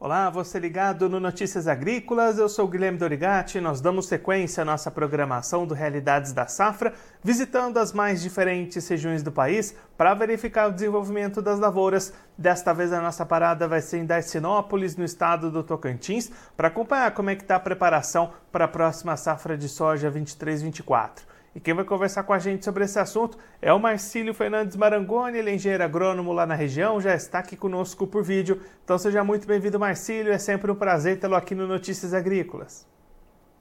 Olá, você ligado no Notícias Agrícolas, eu sou Guilherme Dorigati. Nós damos sequência à nossa programação do Realidades da Safra, visitando as mais diferentes regiões do país para verificar o desenvolvimento das lavouras. Desta vez a nossa parada vai ser em Darcinópolis, no estado do Tocantins, para acompanhar como é que está a preparação para a próxima safra de soja 23-24. E quem vai conversar com a gente sobre esse assunto é o Marcílio Fernandes Marangoni, ele é engenheiro agrônomo lá na região, já está aqui conosco por vídeo. Então seja muito bem-vindo, Marcílio, é sempre um prazer tê-lo aqui no Notícias Agrícolas.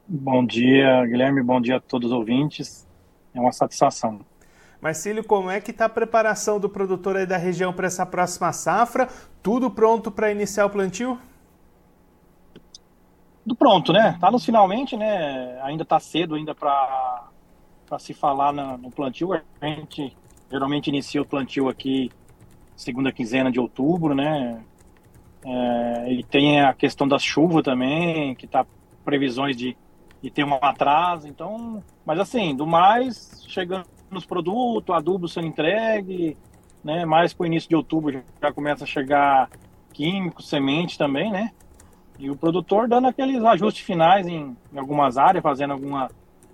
Bom dia, Guilherme, bom dia a todos os ouvintes, é uma satisfação. Marcílio, como é que está a preparação do produtor aí da região para essa próxima safra? Tudo pronto para iniciar o plantio? Tudo pronto, né? Está nos finalmente, né? Ainda está cedo ainda para para se falar na, no plantio. A gente geralmente inicia o plantio aqui segunda quinzena de outubro, né? É, e tem a questão da chuva também, que tá previsões de, de ter um atraso. Então, mas assim, do mais, chegando nos produtos, adubo sendo entregue, né? Mais para o início de outubro já, começa a chegar químico, semente também, né? E o produtor dando aqueles ajustes finais em, em algumas áreas, fazendo alguma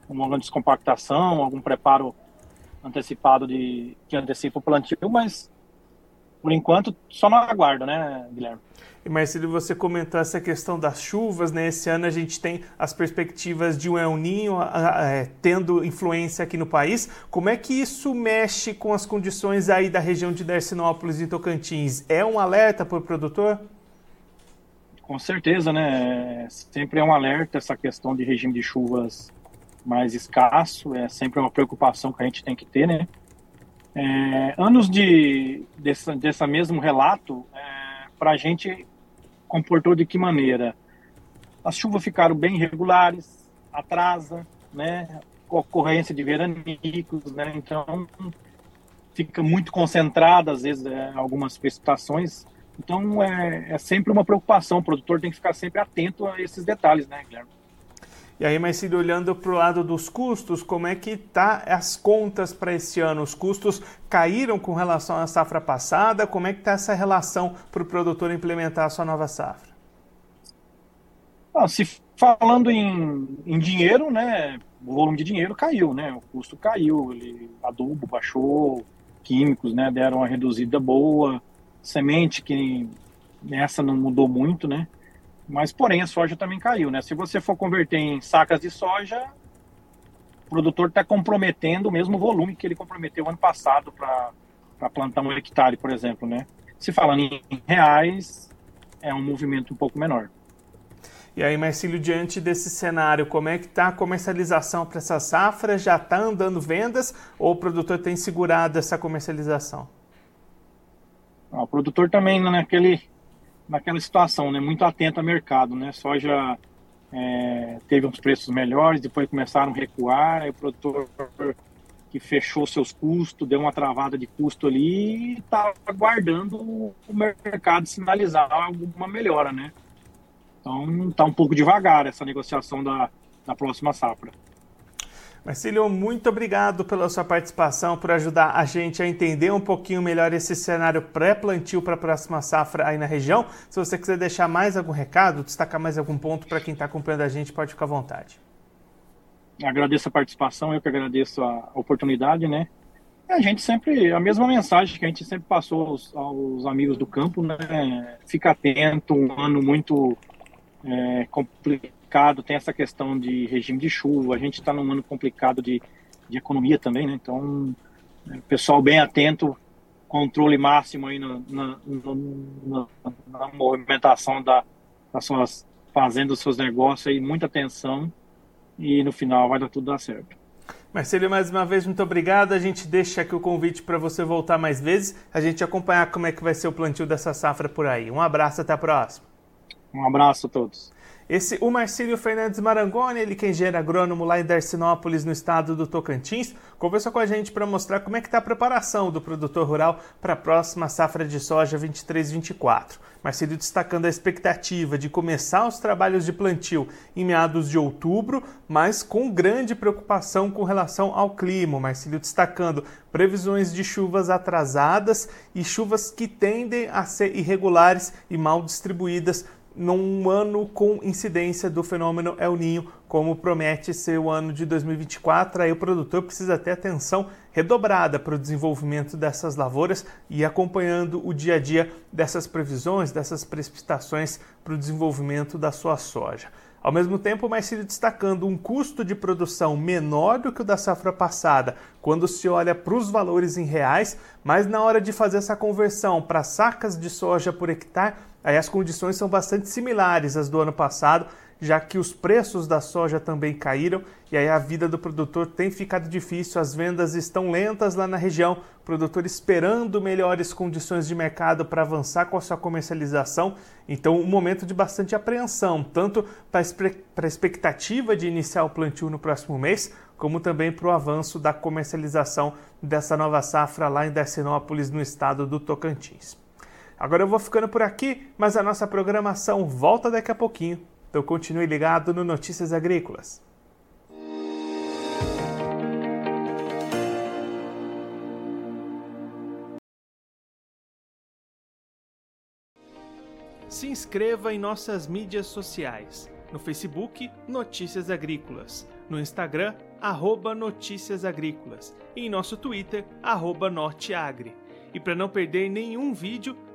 uma descompactação, algum preparo antecipado de que antecipa o plantio, mas por enquanto só no aguardo, né, Guilherme? E Marcelo, você comentou essa questão das chuvas, né? Esse ano a gente tem as perspectivas de um El Ninho é, tendo influência aqui no país. Como é que isso mexe com as condições aí da região de Dersinópolis e Tocantins? É um alerta para o produtor? Com certeza, né? Sempre é um alerta essa questão de regime de chuvas mais escasso, é sempre uma preocupação que a gente tem que ter, né? É, anos de dessa, mesmo relato, é, para a gente comportou de que maneira? As chuvas ficaram bem irregulares, atrasa, né? Ocorrência de veranicos, né? Então fica muito concentrada às vezes é, algumas precipitações. Então é, é sempre uma preocupação. O produtor tem que ficar sempre atento a esses detalhes, né, Guilherme? E aí, mas se olhando para o lado dos custos, como é que tá as contas para esse ano? Os custos caíram com relação à safra passada? Como é que está essa relação para o produtor implementar a sua nova safra? Ah, se falando em, em dinheiro, né, o volume de dinheiro caiu, né, o custo caiu, ele, adubo baixou, químicos, né, deram uma reduzida boa, semente que nessa não mudou muito, né, mas, porém, a soja também caiu, né? Se você for converter em sacas de soja, o produtor está comprometendo o mesmo volume que ele comprometeu ano passado para plantar um hectare, por exemplo, né? Se falando em reais, é um movimento um pouco menor. E aí, Marcílio, diante desse cenário, como é que está a comercialização para essa safra? Já está andando vendas ou o produtor tem segurado essa comercialização? Ah, o produtor também naquele naquela situação, né? Muito atento ao mercado, né? Soja é, teve uns preços melhores, depois começaram a recuar, aí o produtor que fechou seus custos, deu uma travada de custo ali e está aguardando o mercado sinalizar alguma melhora, né? Então está um pouco devagar essa negociação da, da próxima safra. Marcílio, muito obrigado pela sua participação, por ajudar a gente a entender um pouquinho melhor esse cenário pré-plantio para a próxima safra aí na região. Se você quiser deixar mais algum recado, destacar mais algum ponto para quem está acompanhando a gente, pode ficar à vontade. Agradeço a participação, eu que agradeço a oportunidade, né? A gente sempre, a mesma mensagem que a gente sempre passou aos, aos amigos do campo, né? Fica atento, um ano muito é, complicado complicado, tem essa questão de regime de chuva, a gente está num ano complicado de, de economia também, né? Então, é, pessoal bem atento, controle máximo aí no, na, no, na, movimentação da, das suas fazendas, dos seus negócios aí, muita atenção e no final vai dar tudo dar certo. Marcelo, mais uma vez, muito obrigado. A gente deixa aqui o convite para você voltar mais vezes, a gente acompanhar como é que vai ser o plantio dessa safra por aí. Um abraço, até a próxima. Um abraço a todos. Esse, o Marcílio Fernandes Marangoni, ele que é engenheiro agrônomo lá em Darcinópolis, no estado do Tocantins, conversou com a gente para mostrar como é que está a preparação do produtor rural para a próxima safra de soja 23-24. Marcílio destacando a expectativa de começar os trabalhos de plantio em meados de outubro, mas com grande preocupação com relação ao clima. Marcílio destacando previsões de chuvas atrasadas e chuvas que tendem a ser irregulares e mal distribuídas num ano com incidência do fenômeno El Ninho, como promete ser o ano de 2024. Aí o produtor precisa ter atenção redobrada para o desenvolvimento dessas lavouras e acompanhando o dia a dia dessas previsões, dessas precipitações para o desenvolvimento da sua soja. Ao mesmo tempo, mais se destacando um custo de produção menor do que o da safra passada, quando se olha para os valores em reais, mas na hora de fazer essa conversão para sacas de soja por hectare, aí as condições são bastante similares às do ano passado, já que os preços da soja também caíram e aí a vida do produtor tem ficado difícil, as vendas estão lentas lá na região, o produtor esperando melhores condições de mercado para avançar com a sua comercialização. Então, um momento de bastante apreensão, tanto para a expectativa de iniciar o plantio no próximo mês, como também para o avanço da comercialização dessa nova safra lá em Decenópolis, no estado do Tocantins. Agora eu vou ficando por aqui, mas a nossa programação volta daqui a pouquinho. Então continue ligado no Notícias Agrícolas. Se inscreva em nossas mídias sociais. No Facebook, Notícias Agrícolas. No Instagram, arroba Notícias Agrícolas. E em nosso Twitter, arroba Norteagri. E para não perder nenhum vídeo,